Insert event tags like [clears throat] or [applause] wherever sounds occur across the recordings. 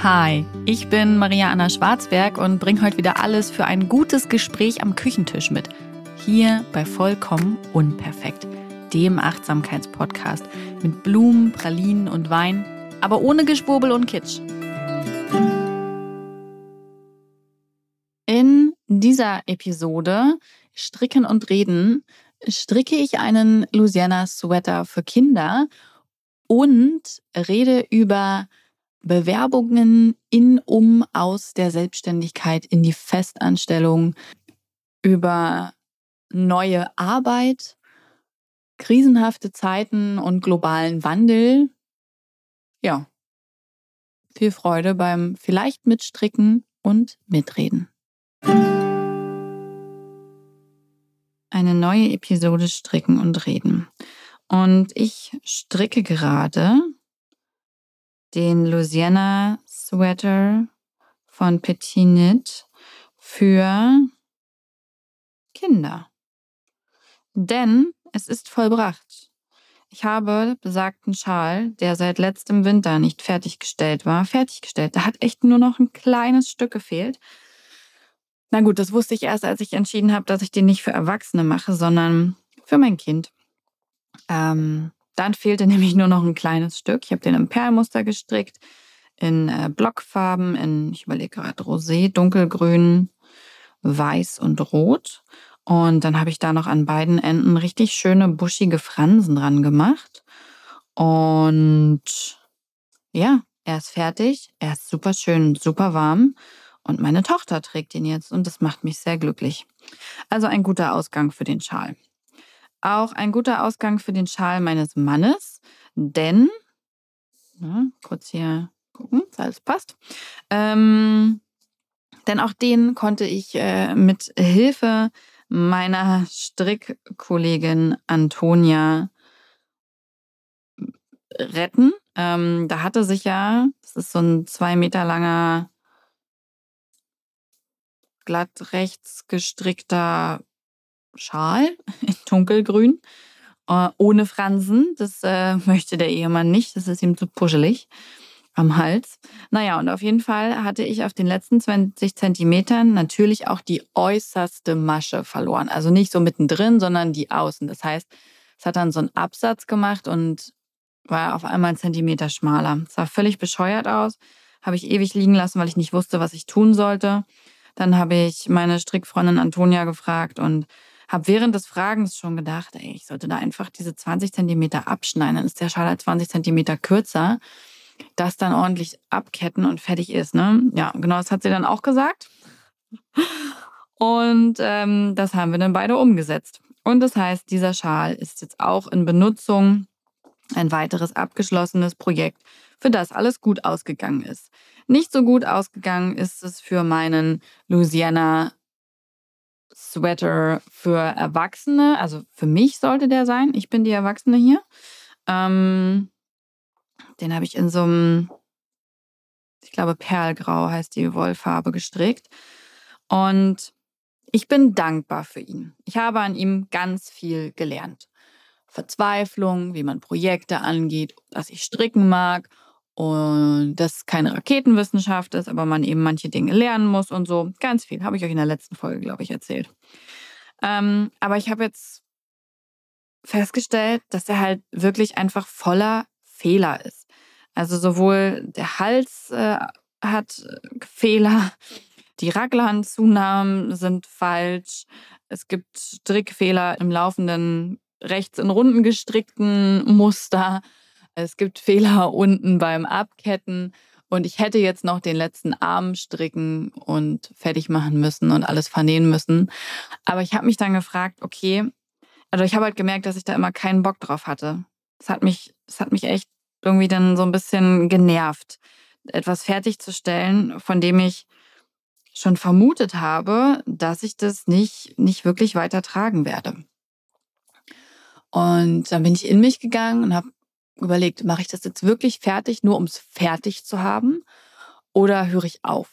Hi, ich bin Maria Anna Schwarzberg und bringe heute wieder alles für ein gutes Gespräch am Küchentisch mit. Hier bei Vollkommen Unperfekt, dem Achtsamkeitspodcast mit Blumen, Pralinen und Wein, aber ohne Geschwurbel und Kitsch. In dieser Episode Stricken und Reden stricke ich einen Louisiana Sweater für Kinder und rede über Bewerbungen in, um, aus der Selbstständigkeit in die Festanstellung, über neue Arbeit, krisenhafte Zeiten und globalen Wandel. Ja, viel Freude beim vielleicht mitstricken und mitreden. Eine neue Episode Stricken und Reden. Und ich stricke gerade den Louisiana Sweater von Petit Knit für Kinder. Denn es ist vollbracht. Ich habe besagten Schal, der seit letztem Winter nicht fertiggestellt war, fertiggestellt. Da hat echt nur noch ein kleines Stück gefehlt. Na gut, das wusste ich erst, als ich entschieden habe, dass ich den nicht für Erwachsene mache, sondern für mein Kind. Ähm, dann fehlte [laughs] nämlich nur noch ein kleines Stück. Ich habe den im Perlmuster gestrickt, in äh, Blockfarben, in, ich überlege gerade, Rosé, dunkelgrün, weiß und rot. Und dann habe ich da noch an beiden Enden richtig schöne buschige Fransen dran gemacht. Und ja, er ist fertig. Er ist super schön, super warm. Und meine Tochter trägt ihn jetzt und das macht mich sehr glücklich. Also ein guter Ausgang für den Schal. Auch ein guter Ausgang für den Schal meines Mannes, denn, na, kurz hier gucken, alles passt. Ähm, denn auch den konnte ich äh, mit Hilfe meiner Strickkollegin Antonia retten. Ähm, da hatte sich ja, das ist so ein zwei Meter langer, glatt rechts gestrickter Schal [laughs] in dunkelgrün, äh, ohne Fransen. Das äh, möchte der Ehemann nicht, das ist ihm zu puschelig am Hals. Naja, und auf jeden Fall hatte ich auf den letzten 20 Zentimetern natürlich auch die äußerste Masche verloren. Also nicht so mittendrin, sondern die außen. Das heißt, es hat dann so einen Absatz gemacht und war auf einmal einen Zentimeter schmaler. Es sah völlig bescheuert aus. Habe ich ewig liegen lassen, weil ich nicht wusste, was ich tun sollte. Dann habe ich meine Strickfreundin Antonia gefragt und habe während des Fragens schon gedacht, ey, ich sollte da einfach diese 20 Zentimeter abschneiden. Dann ist der Schal halt 20 Zentimeter kürzer. Das dann ordentlich abketten und fertig ist. Ne? Ja, genau, das hat sie dann auch gesagt. Und ähm, das haben wir dann beide umgesetzt. Und das heißt, dieser Schal ist jetzt auch in Benutzung. Ein weiteres abgeschlossenes Projekt, für das alles gut ausgegangen ist. Nicht so gut ausgegangen ist es für meinen Louisiana Sweater für Erwachsene. Also für mich sollte der sein. Ich bin die Erwachsene hier. Ähm, den habe ich in so einem, ich glaube, Perlgrau heißt die Wollfarbe gestrickt. Und ich bin dankbar für ihn. Ich habe an ihm ganz viel gelernt. Verzweiflung, wie man Projekte angeht, dass ich stricken mag und das keine Raketenwissenschaft ist, aber man eben manche Dinge lernen muss und so. Ganz viel. Habe ich euch in der letzten Folge, glaube ich, erzählt. Ähm, aber ich habe jetzt festgestellt, dass er halt wirklich einfach voller Fehler ist. Also sowohl der Hals äh, hat Fehler, die Raglanzunahmen sind falsch, es gibt Strickfehler im laufenden rechts in Runden gestrickten Muster. Es gibt Fehler [laughs] unten beim Abketten. Und ich hätte jetzt noch den letzten Arm stricken und fertig machen müssen und alles vernähen müssen. Aber ich habe mich dann gefragt, okay, also ich habe halt gemerkt, dass ich da immer keinen Bock drauf hatte. Es hat mich, es hat mich echt irgendwie dann so ein bisschen genervt, etwas fertigzustellen, von dem ich schon vermutet habe, dass ich das nicht, nicht wirklich weiter tragen werde. Und dann bin ich in mich gegangen und habe überlegt, mache ich das jetzt wirklich fertig, nur um es fertig zu haben? Oder höre ich auf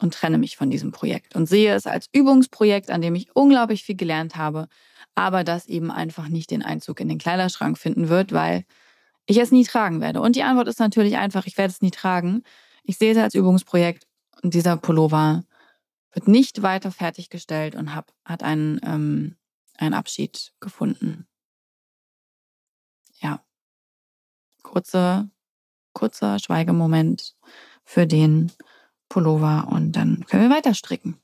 und trenne mich von diesem Projekt und sehe es als Übungsprojekt, an dem ich unglaublich viel gelernt habe, aber das eben einfach nicht den Einzug in den Kleiderschrank finden wird, weil ich es nie tragen werde. Und die Antwort ist natürlich einfach, ich werde es nie tragen. ich sehe es als Übungsprojekt und dieser Pullover wird nicht weiter fertiggestellt und hab, hat einen, ähm, einen Abschied gefunden. Ja. Kurze, kurzer Schweigemoment für den Pullover und dann können wir weiter stricken.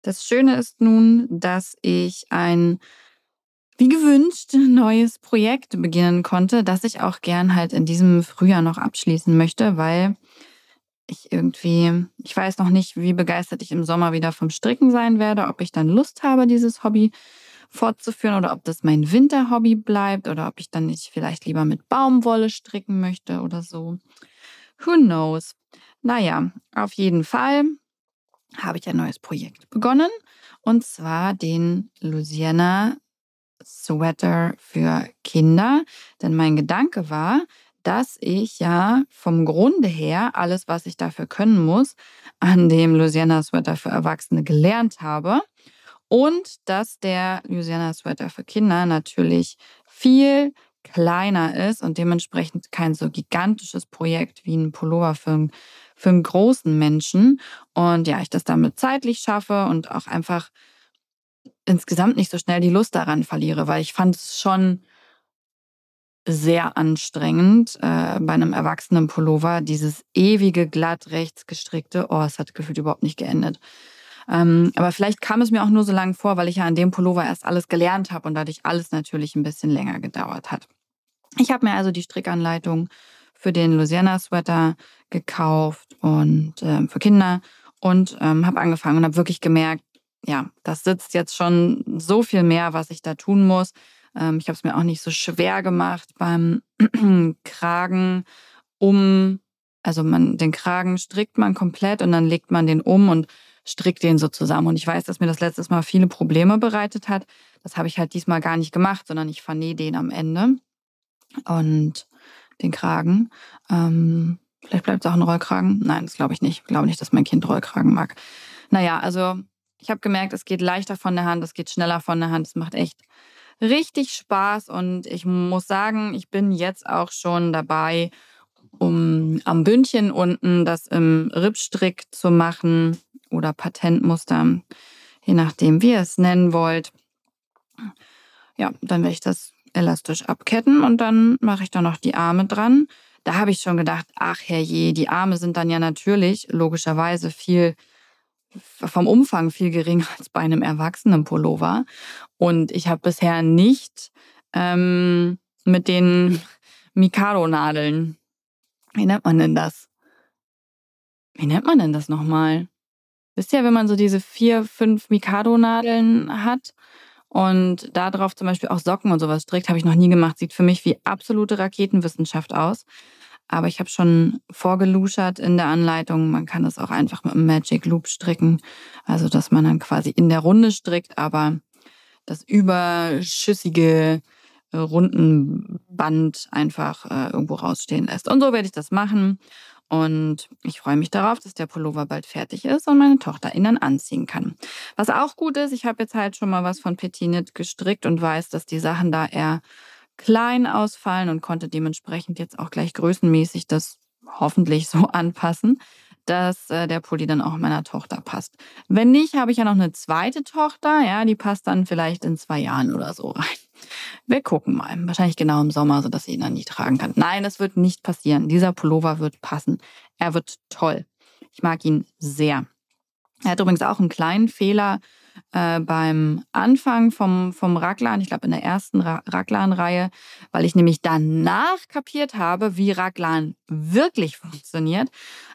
Das Schöne ist nun, dass ich ein wie gewünscht neues Projekt beginnen konnte, das ich auch gern halt in diesem Frühjahr noch abschließen möchte, weil ich irgendwie, ich weiß noch nicht, wie begeistert ich im Sommer wieder vom Stricken sein werde, ob ich dann Lust habe, dieses Hobby fortzuführen oder ob das mein Winterhobby bleibt oder ob ich dann nicht vielleicht lieber mit Baumwolle stricken möchte oder so. Who knows? Naja, auf jeden Fall habe ich ein neues Projekt begonnen und zwar den Louisiana Sweater für Kinder. Denn mein Gedanke war, dass ich ja vom Grunde her alles, was ich dafür können muss, an dem Louisiana Sweater für Erwachsene gelernt habe. Und dass der Louisiana Sweater für Kinder natürlich viel kleiner ist und dementsprechend kein so gigantisches Projekt wie ein Pullover für, für einen großen Menschen. Und ja, ich das damit zeitlich schaffe und auch einfach insgesamt nicht so schnell die Lust daran verliere, weil ich fand es schon sehr anstrengend äh, bei einem erwachsenen Pullover, dieses ewige glatt rechts gestrickte. Oh, es hat gefühlt überhaupt nicht geendet. Ähm, aber vielleicht kam es mir auch nur so lange vor, weil ich ja an dem Pullover erst alles gelernt habe und dadurch alles natürlich ein bisschen länger gedauert hat. Ich habe mir also die Strickanleitung für den Louisiana Sweater gekauft und äh, für Kinder und ähm, habe angefangen und habe wirklich gemerkt, ja, das sitzt jetzt schon so viel mehr, was ich da tun muss. Ähm, ich habe es mir auch nicht so schwer gemacht beim [clears throat] Kragen um, also man, den Kragen strickt man komplett und dann legt man den um und strickt den so zusammen. Und ich weiß, dass mir das letztes Mal viele Probleme bereitet hat. Das habe ich halt diesmal gar nicht gemacht, sondern ich vernähe den am Ende und den Kragen. Ähm, vielleicht bleibt es auch ein Rollkragen. Nein, das glaube ich nicht. Ich glaube nicht, dass mein Kind Rollkragen mag. Naja, also ich habe gemerkt, es geht leichter von der Hand, es geht schneller von der Hand. Es macht echt richtig Spaß und ich muss sagen, ich bin jetzt auch schon dabei, um am Bündchen unten das im Rippstrick zu machen oder Patentmuster, je nachdem, wie ihr es nennen wollt. Ja, dann werde ich das elastisch abketten und dann mache ich da noch die Arme dran. Da habe ich schon gedacht, ach herrje, die Arme sind dann ja natürlich logischerweise viel vom Umfang viel geringer als bei einem erwachsenen Pullover. Und ich habe bisher nicht ähm, mit den Mikado-Nadeln, wie nennt man denn das? Wie nennt man denn das nochmal? Wisst ihr, wenn man so diese vier, fünf Mikado-Nadeln hat und darauf zum Beispiel auch Socken und sowas strickt, habe ich noch nie gemacht. Sieht für mich wie absolute Raketenwissenschaft aus. Aber ich habe schon vorgeluschert in der Anleitung. Man kann das auch einfach mit einem Magic Loop stricken. Also, dass man dann quasi in der Runde strickt, aber das überschüssige äh, Rundenband einfach äh, irgendwo rausstehen lässt. Und so werde ich das machen. Und ich freue mich darauf, dass der Pullover bald fertig ist und meine Tochter ihn dann anziehen kann. Was auch gut ist, ich habe jetzt halt schon mal was von Petit Knit gestrickt und weiß, dass die Sachen da eher klein ausfallen und konnte dementsprechend jetzt auch gleich größenmäßig das hoffentlich so [laughs] anpassen, dass äh, der Pulli dann auch meiner Tochter passt. Wenn nicht, habe ich ja noch eine zweite Tochter, ja, die passt dann vielleicht in zwei Jahren oder so rein. Wir gucken mal. Wahrscheinlich genau im Sommer, sodass sie ihn dann nicht tragen kann. Nein, das wird nicht passieren. Dieser Pullover wird passen. Er wird toll. Ich mag ihn sehr. Er hat übrigens auch einen kleinen Fehler äh, beim Anfang vom, vom Raglan, ich glaube in der ersten Ra Raglan-Reihe, weil ich nämlich danach kapiert habe, wie Raglan wirklich funktioniert.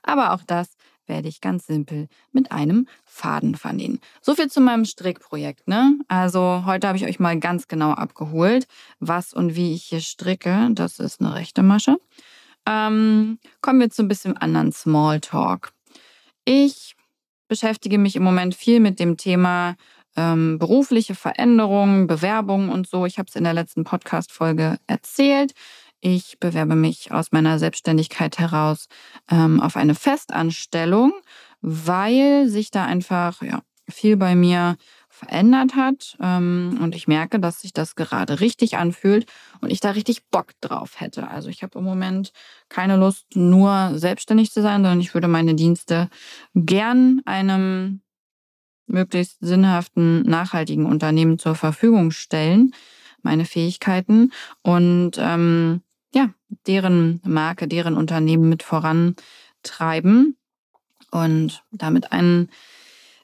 Aber auch das werde ich ganz simpel mit einem Faden vernähen. So viel zu meinem Strickprojekt. Ne? Also heute habe ich euch mal ganz genau abgeholt, was und wie ich hier stricke. Das ist eine rechte Masche. Ähm, kommen wir zu ein bisschen anderen Smalltalk. Ich beschäftige mich im Moment viel mit dem Thema ähm, berufliche Veränderungen, Bewerbungen und so. Ich habe es in der letzten Podcast-Folge erzählt. Ich bewerbe mich aus meiner Selbstständigkeit heraus ähm, auf eine Festanstellung, weil sich da einfach ja, viel bei mir verändert hat. Ähm, und ich merke, dass sich das gerade richtig anfühlt und ich da richtig Bock drauf hätte. Also ich habe im Moment keine Lust, nur selbstständig zu sein, sondern ich würde meine Dienste gern einem möglichst sinnhaften, nachhaltigen Unternehmen zur Verfügung stellen, meine Fähigkeiten und ähm, ja, deren Marke, deren Unternehmen mit vorantreiben und damit einen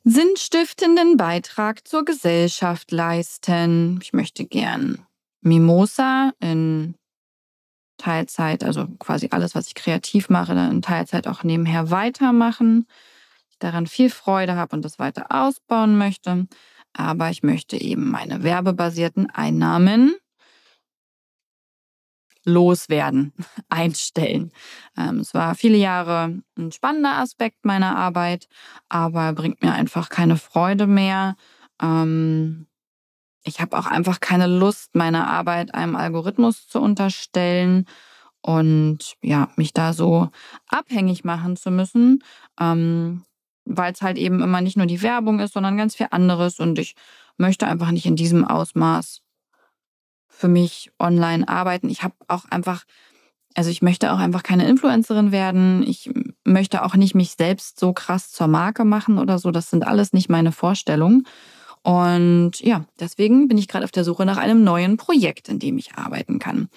sinnstiftenden Beitrag zur Gesellschaft leisten. Ich möchte gern Mimosa in Teilzeit, also quasi alles, was ich kreativ mache, in Teilzeit auch nebenher weitermachen. Ich daran viel Freude habe und das weiter ausbauen möchte. Aber ich möchte eben meine werbebasierten Einnahmen loswerden, [laughs] einstellen. Ähm, es war viele Jahre ein spannender Aspekt meiner Arbeit, aber bringt mir einfach keine Freude mehr. Ähm, ich habe auch einfach keine Lust, meine Arbeit einem Algorithmus zu unterstellen und ja, mich da so abhängig machen zu müssen, ähm, weil es halt eben immer nicht nur die Werbung ist, sondern ganz viel anderes und ich möchte einfach nicht in diesem Ausmaß für mich online arbeiten. Ich habe auch einfach, also ich möchte auch einfach keine Influencerin werden. Ich möchte auch nicht mich selbst so krass zur Marke machen oder so. Das sind alles nicht meine Vorstellungen. Und ja, deswegen bin ich gerade auf der Suche nach einem neuen Projekt, in dem ich arbeiten kann.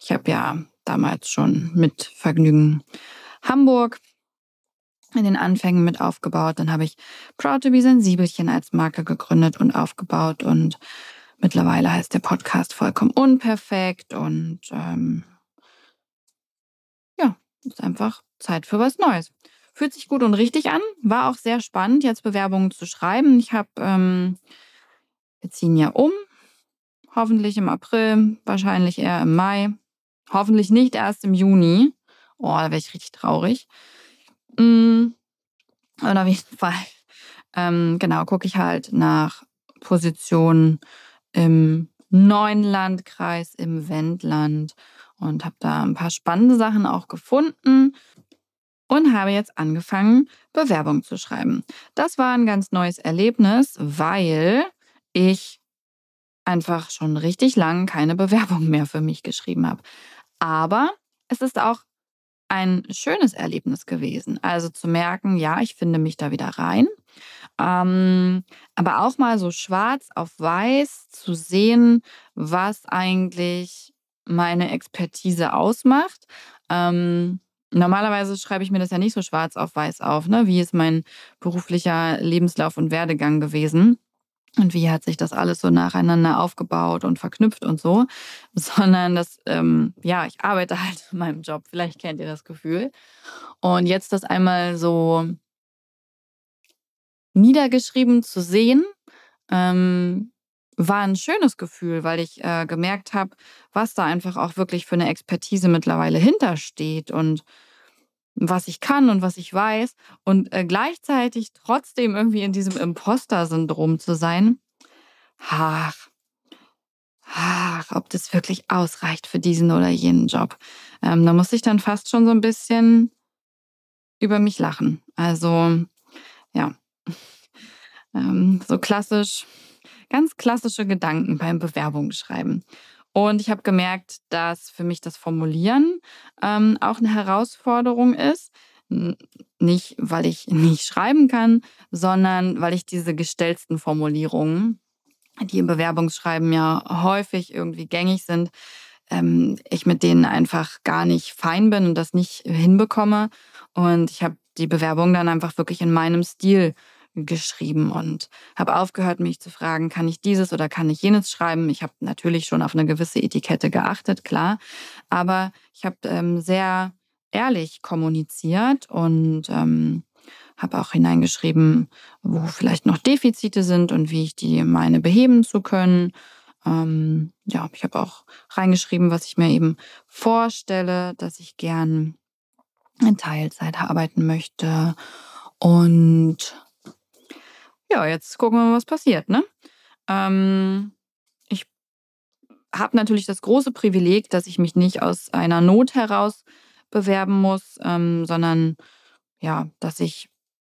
Ich habe ja damals schon mit Vergnügen Hamburg in den Anfängen mit aufgebaut. Dann habe ich Proud to be Sensibelchen als Marke gegründet und aufgebaut und Mittlerweile heißt der Podcast vollkommen unperfekt und ähm, ja, ist einfach Zeit für was Neues. Fühlt sich gut und richtig an. War auch sehr spannend, jetzt Bewerbungen zu schreiben. Ich habe, ähm, wir ziehen ja um. Hoffentlich im April, wahrscheinlich eher im Mai. Hoffentlich nicht erst im Juni. Oh, da wäre ich richtig traurig. Mm, und auf jeden Fall, ähm, genau, gucke ich halt nach Positionen, im neuen Landkreis, im Wendland und habe da ein paar spannende Sachen auch gefunden und habe jetzt angefangen, Bewerbung zu schreiben. Das war ein ganz neues Erlebnis, weil ich einfach schon richtig lang keine [laughs] Bewerbung mehr für mich geschrieben habe. Aber es ist auch ein schönes Erlebnis gewesen. Also zu merken, ja, ich finde mich da wieder rein. Ähm, aber auch mal so schwarz auf weiß zu sehen, was eigentlich meine Expertise ausmacht. Ähm, normalerweise schreibe ich mir das ja nicht so schwarz auf weiß auf, ne? Wie ist mein beruflicher Lebenslauf und Werdegang gewesen? Und wie hat sich das alles so nacheinander aufgebaut und verknüpft und so, [laughs] sondern das, ähm, ja, ich arbeite halt in meinem Job. Vielleicht kennt ihr das Gefühl. Und jetzt das einmal so niedergeschrieben zu sehen, ähm, war ein schönes Gefühl, weil ich äh, gemerkt habe, was da einfach auch wirklich für eine Expertise mittlerweile hintersteht und was ich kann und was ich weiß und äh, gleichzeitig trotzdem irgendwie in diesem Imposter-Syndrom zu sein. Ach, ach, ob das wirklich ausreicht für diesen oder jenen Job. Ähm, da muss ich dann fast schon so ein bisschen über mich lachen. Also, ja, [laughs] ähm, so klassisch, ganz klassische Gedanken beim Bewerbungsschreiben. Und ich habe gemerkt, dass für mich das Formulieren ähm, auch eine Herausforderung ist. Nicht, weil ich [laughs] nicht schreiben kann, sondern weil ich diese gestellten Formulierungen, die im Bewerbungsschreiben ja häufig irgendwie gängig sind, ähm, ich mit denen einfach gar nicht fein bin und das nicht hinbekomme. Und ich habe die Bewerbung dann einfach wirklich in meinem Stil geschrieben und habe aufgehört, mich zu fragen, kann ich dieses oder kann ich jenes schreiben. Ich habe natürlich schon auf eine gewisse Etikette geachtet, klar, aber ich habe ähm, sehr ehrlich kommuniziert und ähm, habe auch hineingeschrieben, wo vielleicht noch Defizite sind und wie ich die meine beheben zu können. Ähm, ja, ich habe auch reingeschrieben, was ich mir eben vorstelle, dass ich gern in Teilzeit arbeiten möchte und ja, jetzt gucken wir mal, was passiert. Ne? Ähm, ich habe natürlich das große Privileg, dass ich mich nicht aus einer Not heraus bewerben muss, ähm, sondern ja, dass ich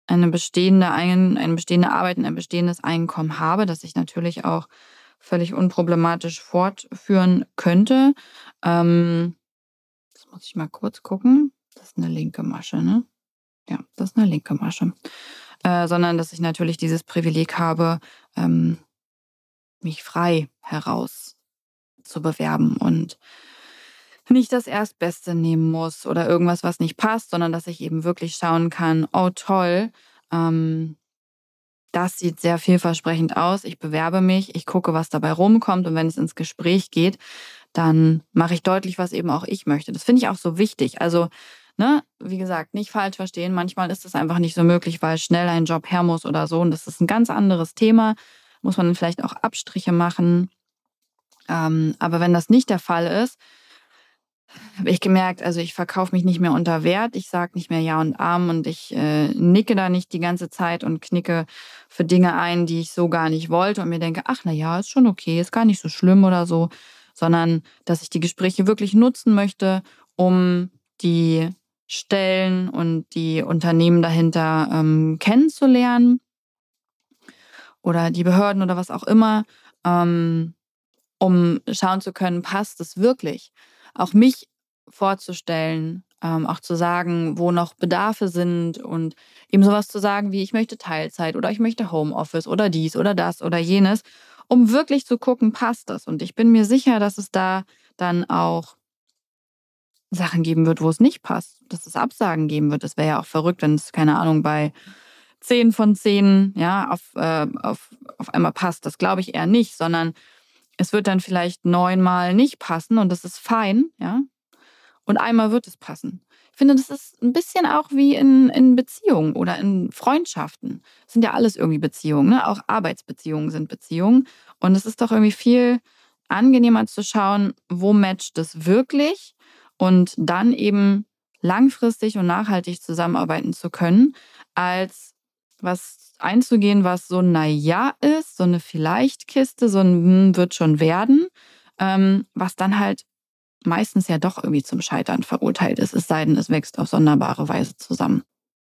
eine bestehende, ein, eine bestehende Arbeit, ein bestehendes Einkommen habe, das ich natürlich auch völlig unproblematisch fortführen könnte. Ähm, das muss ich mal kurz gucken. Das ist eine linke Masche, ne? Ja, das ist eine linke Masche. Äh, sondern dass ich natürlich dieses Privileg habe, ähm, mich frei heraus zu bewerben und nicht das Erstbeste nehmen muss oder irgendwas, was nicht passt, sondern dass ich eben wirklich schauen kann, oh toll, ähm, das sieht sehr vielversprechend aus. Ich bewerbe mich, ich gucke, was dabei rumkommt und wenn es ins Gespräch geht, dann mache ich deutlich, was eben auch ich möchte. Das finde ich auch so wichtig. Also, ne, wie gesagt, nicht falsch verstehen. Manchmal ist es einfach nicht so möglich, weil schnell ein Job her muss oder so. Und das ist ein ganz anderes Thema. Muss man vielleicht auch Abstriche machen. Ähm, aber wenn das nicht der Fall ist, habe ich gemerkt, also ich verkaufe mich nicht mehr unter Wert, ich sage nicht mehr Ja und Arm und ich äh, nicke da nicht die ganze Zeit und knicke für Dinge ein, die ich so gar nicht wollte und mir denke, ach na ja, ist schon okay, ist gar nicht so schlimm oder so, sondern dass ich die Gespräche wirklich nutzen möchte, um die Stellen und die Unternehmen dahinter ähm, kennenzulernen oder die Behörden oder was auch immer, ähm, um schauen zu können, passt es wirklich auch mich vorzustellen, ähm, auch zu sagen, wo noch Bedarfe sind und eben sowas zu sagen wie, ich möchte Teilzeit oder ich möchte Homeoffice oder dies oder das oder jenes, um wirklich zu gucken, passt das. Und ich bin mir sicher, dass es da dann auch Sachen geben wird, wo es nicht passt, dass es Absagen geben wird. Das wäre ja auch verrückt, wenn es, keine Ahnung, bei zehn von zehn ja, auf, äh, auf, auf einmal passt. Das glaube ich eher nicht, sondern es wird dann vielleicht neunmal nicht passen und das ist fein, ja. Und einmal wird es passen. Ich finde, das ist ein bisschen auch wie in, in Beziehungen oder in Freundschaften. Das sind ja alles irgendwie Beziehungen, ne? Auch Arbeitsbeziehungen sind Beziehungen. Und es ist doch irgendwie viel angenehmer zu schauen, wo matcht es wirklich und dann eben langfristig und nachhaltig zusammenarbeiten zu können, als was einzugehen, was so ein Naja ist, so eine Vielleicht-Kiste, so ein hm, wird schon werden, ähm, was dann halt meistens ja doch irgendwie zum Scheitern verurteilt ist, es sei denn, es wächst auf sonderbare Weise zusammen.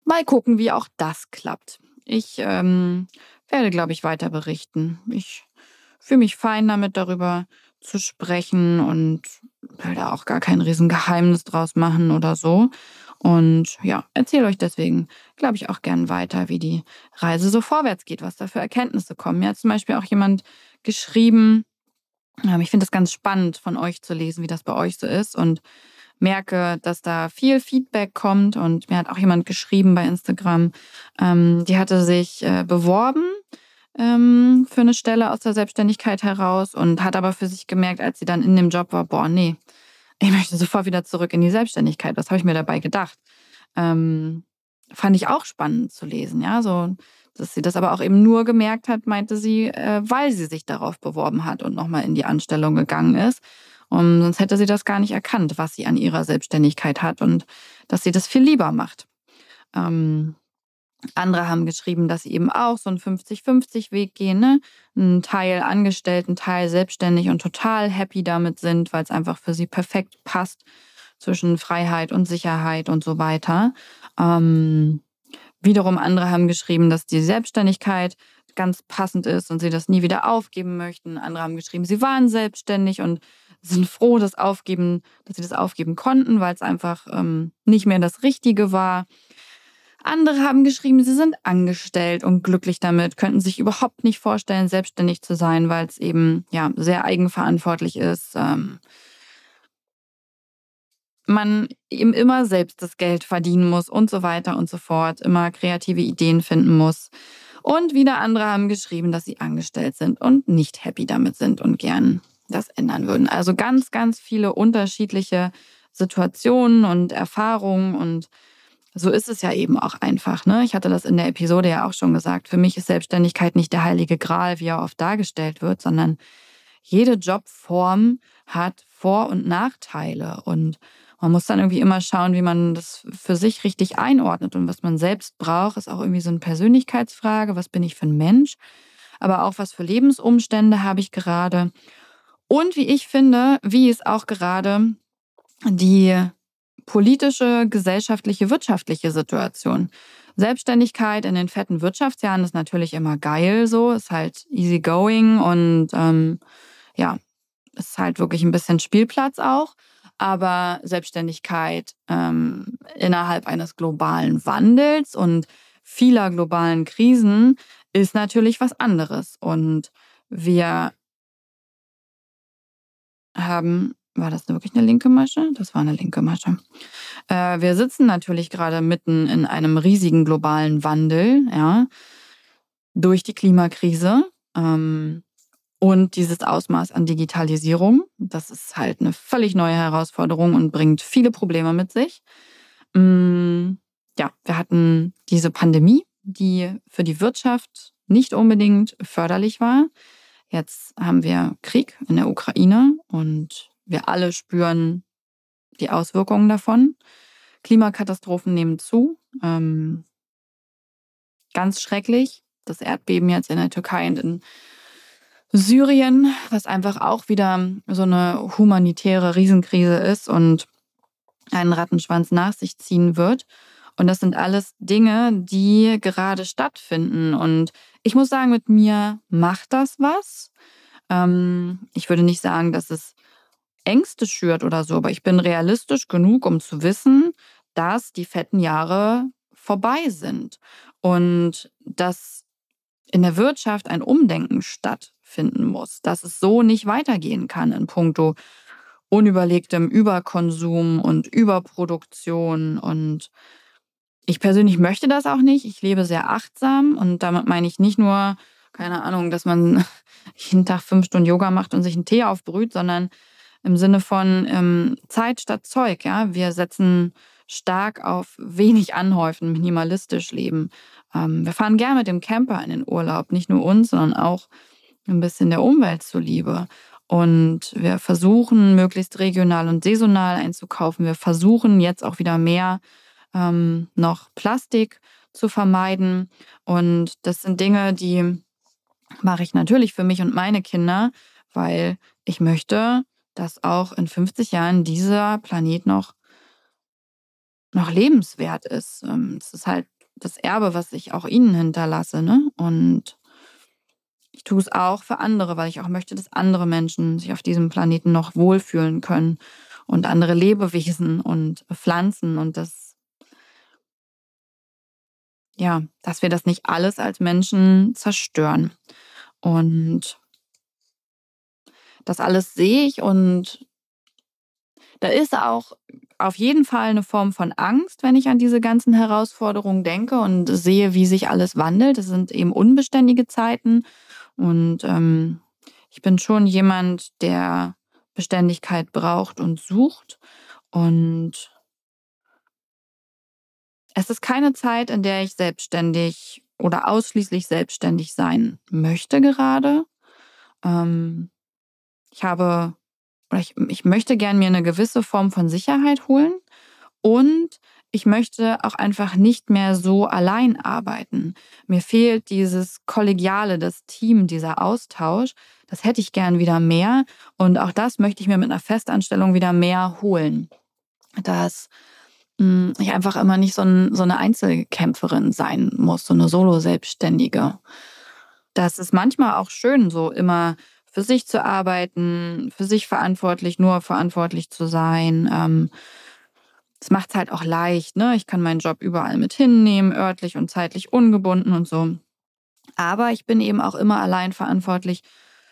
Mal gucken, wie auch das klappt. Ich ähm, werde, glaube ich, weiter berichten. Ich fühle mich fein damit, darüber zu sprechen und will da auch gar kein Riesengeheimnis draus machen oder so. Und ja, erzähle euch deswegen, glaube ich, auch gern weiter, wie die Reise so vorwärts geht, was da für Erkenntnisse kommen. Mir hat zum Beispiel auch jemand geschrieben, ähm, ich finde es ganz spannend von euch zu lesen, wie das bei euch so ist und merke, dass da viel Feedback kommt. Und mir hat auch jemand geschrieben bei Instagram, ähm, die hatte sich äh, beworben ähm, für eine Stelle aus der Selbstständigkeit heraus und hat aber für sich gemerkt, als sie dann in dem Job war, boah, nee, ich möchte sofort wieder zurück in die Selbstständigkeit. Was habe ich mir dabei gedacht? Ähm, fand ich auch spannend zu lesen, ja, so, dass sie das aber auch eben nur gemerkt hat, meinte sie, äh, weil sie sich darauf beworben hat und nochmal in die Anstellung gegangen ist. Und sonst hätte sie das gar nicht erkannt, was sie an ihrer Selbstständigkeit hat und dass sie das viel lieber macht. Ähm, andere haben geschrieben, dass sie eben auch so einen 50-50-Weg gehen, ne? Ein Teil angestellt, ein Teil selbstständig und total happy damit sind, weil es einfach für sie perfekt passt zwischen Freiheit und Sicherheit und so weiter. Ähm, wiederum andere haben geschrieben, dass die Selbstständigkeit ganz passend ist und sie das nie wieder aufgeben möchten. Andere haben geschrieben, sie waren selbstständig und sind froh, dass, aufgeben, dass sie das aufgeben konnten, weil es einfach ähm, nicht mehr das Richtige war. Andere haben geschrieben, sie sind angestellt und glücklich damit, könnten sich überhaupt nicht vorstellen, selbstständig zu sein, weil es eben ja sehr eigenverantwortlich ist. Ähm, man eben immer selbst das Geld verdienen muss und so weiter und so fort, immer kreative Ideen finden muss. Und wieder andere haben geschrieben, dass sie angestellt sind und nicht happy damit sind und gern das ändern würden. Also ganz, ganz viele unterschiedliche Situationen und Erfahrungen und so ist es ja eben auch einfach. Ne? Ich hatte das in der Episode ja auch schon gesagt. Für mich ist Selbstständigkeit nicht der heilige Gral, wie er oft dargestellt wird, sondern jede Jobform hat Vor- und Nachteile. Und man muss dann irgendwie immer schauen, wie man das für sich richtig einordnet. Und was man selbst braucht, ist auch irgendwie so eine Persönlichkeitsfrage. Was bin ich für ein Mensch? Aber auch was für Lebensumstände habe ich gerade? Und wie ich finde, wie es auch gerade die politische, gesellschaftliche, wirtschaftliche Situation. Selbstständigkeit in den fetten Wirtschaftsjahren ist natürlich immer geil so, ist halt easy going und ähm, ja, ist halt wirklich ein bisschen Spielplatz auch. Aber Selbstständigkeit ähm, innerhalb eines globalen Wandels und vieler globalen Krisen ist natürlich was anderes. Und wir haben war das wirklich eine linke Masche? Das war eine linke Masche. Äh, wir sitzen natürlich gerade mitten in einem riesigen globalen Wandel, ja, durch die Klimakrise ähm, und dieses Ausmaß an Digitalisierung. Das ist halt eine völlig neue Herausforderung und bringt viele Probleme mit sich. Ähm, ja, wir hatten diese Pandemie, die für die Wirtschaft nicht unbedingt förderlich war. Jetzt haben wir Krieg in der Ukraine und wir alle spüren die Auswirkungen davon. Klimakatastrophen nehmen zu. Ähm, ganz schrecklich. Das Erdbeben jetzt in der Türkei und in Syrien, was einfach auch wieder so eine humanitäre Riesenkrise ist und einen Rattenschwanz nach sich ziehen wird. Und das sind alles Dinge, die gerade stattfinden. Und ich muss sagen, mit mir macht das was. Ähm, ich würde nicht sagen, dass es Ängste schürt oder so, aber ich bin realistisch genug, um zu wissen, dass die fetten Jahre vorbei sind und dass in der Wirtschaft ein Umdenken stattfinden muss, dass es so nicht weitergehen kann in puncto unüberlegtem Überkonsum und Überproduktion und ich persönlich möchte das auch nicht. Ich lebe sehr achtsam und damit meine ich nicht nur, keine Ahnung, dass man [laughs] jeden Tag fünf Stunden Yoga macht und sich einen Tee aufbrüht, sondern im Sinne von ähm, Zeit statt Zeug. Ja, wir setzen stark auf wenig anhäufen, minimalistisch leben. Ähm, wir fahren gerne mit dem Camper in den Urlaub, nicht nur uns, sondern auch ein bisschen der Umwelt zuliebe. Und wir versuchen, möglichst regional und saisonal einzukaufen. Wir versuchen jetzt auch wieder mehr ähm, noch Plastik zu vermeiden. Und das sind Dinge, die mache ich natürlich für mich und meine Kinder, weil ich möchte, dass auch in 50 Jahren dieser Planet noch, noch lebenswert ist. Ähm, es ist halt das Erbe, was ich auch ihnen hinterlasse. Ne? Und ich tue es auch für andere, weil ich auch möchte, dass andere Menschen sich auf diesem Planeten noch wohlfühlen können und andere Lebewesen und Pflanzen und das, ja, dass wir das nicht alles als Menschen zerstören. Und das alles sehe ich und da ist auch auf jeden Fall eine Form von Angst, wenn ich an diese ganzen Herausforderungen denke und sehe, wie sich alles wandelt. Es sind eben unbeständige Zeiten und ähm, ich bin schon jemand, der Beständigkeit braucht und sucht und es ist keine Zeit, in der ich selbstständig oder ausschließlich selbstständig sein möchte gerade. Ähm, ich habe oder ich, ich möchte gern mir eine gewisse Form von Sicherheit holen und ich möchte auch einfach nicht mehr so allein arbeiten. Mir fehlt dieses Kollegiale, das Team, dieser Austausch. Das hätte ich gern wieder mehr. Und auch das möchte ich mir mit einer Festanstellung wieder mehr holen. Dass mh, hm, ich einfach immer nicht so, ein, so eine Einzelkämpferin sein muss, so eine Solo-Selbstständige. Das ist manchmal auch schön, so immer für sich zu arbeiten, für sich verantwortlich, nur verantwortlich zu sein. Ähm, das macht es halt auch leicht. Ne? Ich kann meinen Job überall mit hinnehmen, örtlich und zeitlich ungebunden und so. Aber ich bin eben auch immer allein verantwortlich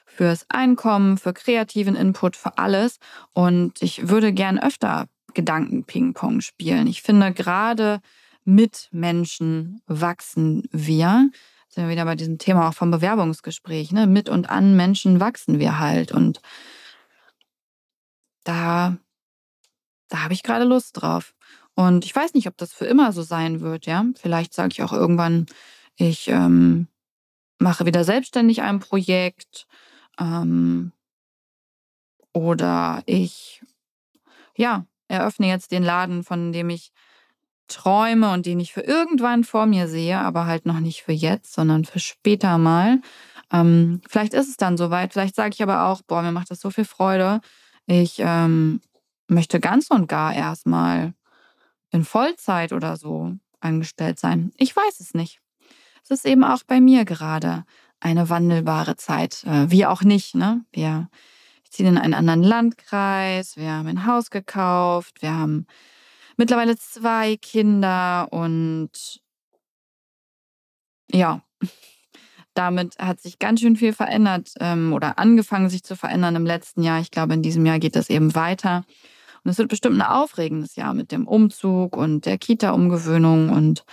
fürs Einkommen, für kreativen Input, für alles. Und ich würde gern öfter Gedanken-Ping-Pong spielen. Ich finde, gerade mit Menschen wachsen wir sind wir wieder bei diesem Thema auch vom Bewerbungsgespräch. Ne? Mit und an Menschen wachsen wir halt. Und da, da habe ich gerade Lust drauf. Und ich weiß nicht, ob das für immer so sein wird, ja. Vielleicht sage ich auch irgendwann, ich ähm, mache wieder selbstständig ein Projekt. Ähm, oder ich, ja, eröffne jetzt den Laden, von dem ich träume und den ich für irgendwann vor mir sehe, aber halt noch nicht für jetzt, sondern für später mal. Ähm, vielleicht ist es dann soweit. Vielleicht sage ich aber auch, boah, mir macht das so viel Freude. Ich ähm, möchte ganz und gar erstmal in Vollzeit oder so angestellt sein. Ich weiß es nicht. Es ist eben auch bei mir gerade eine wandelbare Zeit. Äh, wie auch nicht, ne? Wir ziehen in einen anderen Landkreis, wir haben ein Haus gekauft, wir haben mittlerweile zwei Kinder und ja, [laughs] damit hat sich ganz schön viel verändert ähm, oder angefangen sich zu verändern im letzten Jahr. Ich glaube, in diesem Jahr geht das eben weiter. Und es wird bestimmt ein aufregendes Jahr mit dem Umzug und der Kita-Umgewöhnung und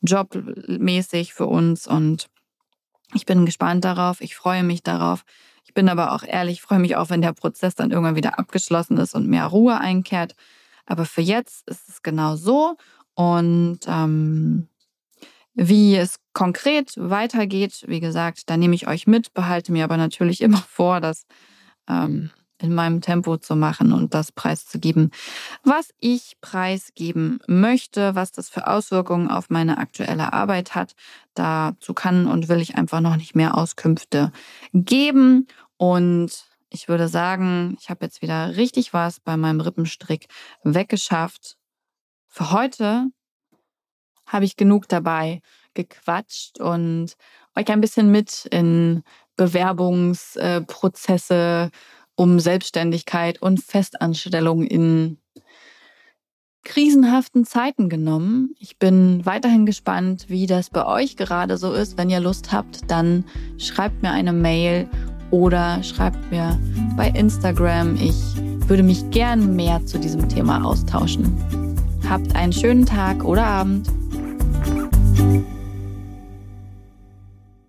jobmäßig für uns. Und ich bin gespannt darauf. Ich freue mich darauf. Ich bin aber auch ehrlich, ich freue mich auch, wenn der Prozess dann irgendwann wieder abgeschlossen ist und mehr Ruhe einkehrt. Aber für jetzt ist es genau so. Und ähm, wie es konkret weitergeht, wie gesagt, da nehme ich euch mit, behalte mir aber natürlich immer [laughs] vor, das ähm, in meinem Tempo zu machen und das preiszugeben, was ich preisgeben möchte, was das für Auswirkungen auf meine aktuelle Arbeit hat. Dazu kann und will ich einfach noch nicht mehr Auskünfte geben. Und ich würde sagen, ich habe jetzt wieder richtig was bei meinem Rippenstrick weggeschafft. Für heute habe ich genug dabei gequatscht und euch ein bisschen mit in Bewerbungsprozesse um Selbstständigkeit und Festanstellung in krisenhaften Zeiten genommen. Ich bin weiterhin gespannt, wie das bei euch gerade so ist. Wenn ihr Lust habt, dann schreibt mir eine Mail oder schreibt mir bei Instagram. Ich würde mich gern mehr zu diesem Thema austauschen. Habt einen schönen Tag oder Abend.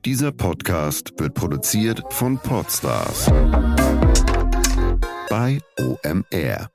Dieser Podcast wird produziert von Podstars bei OMR.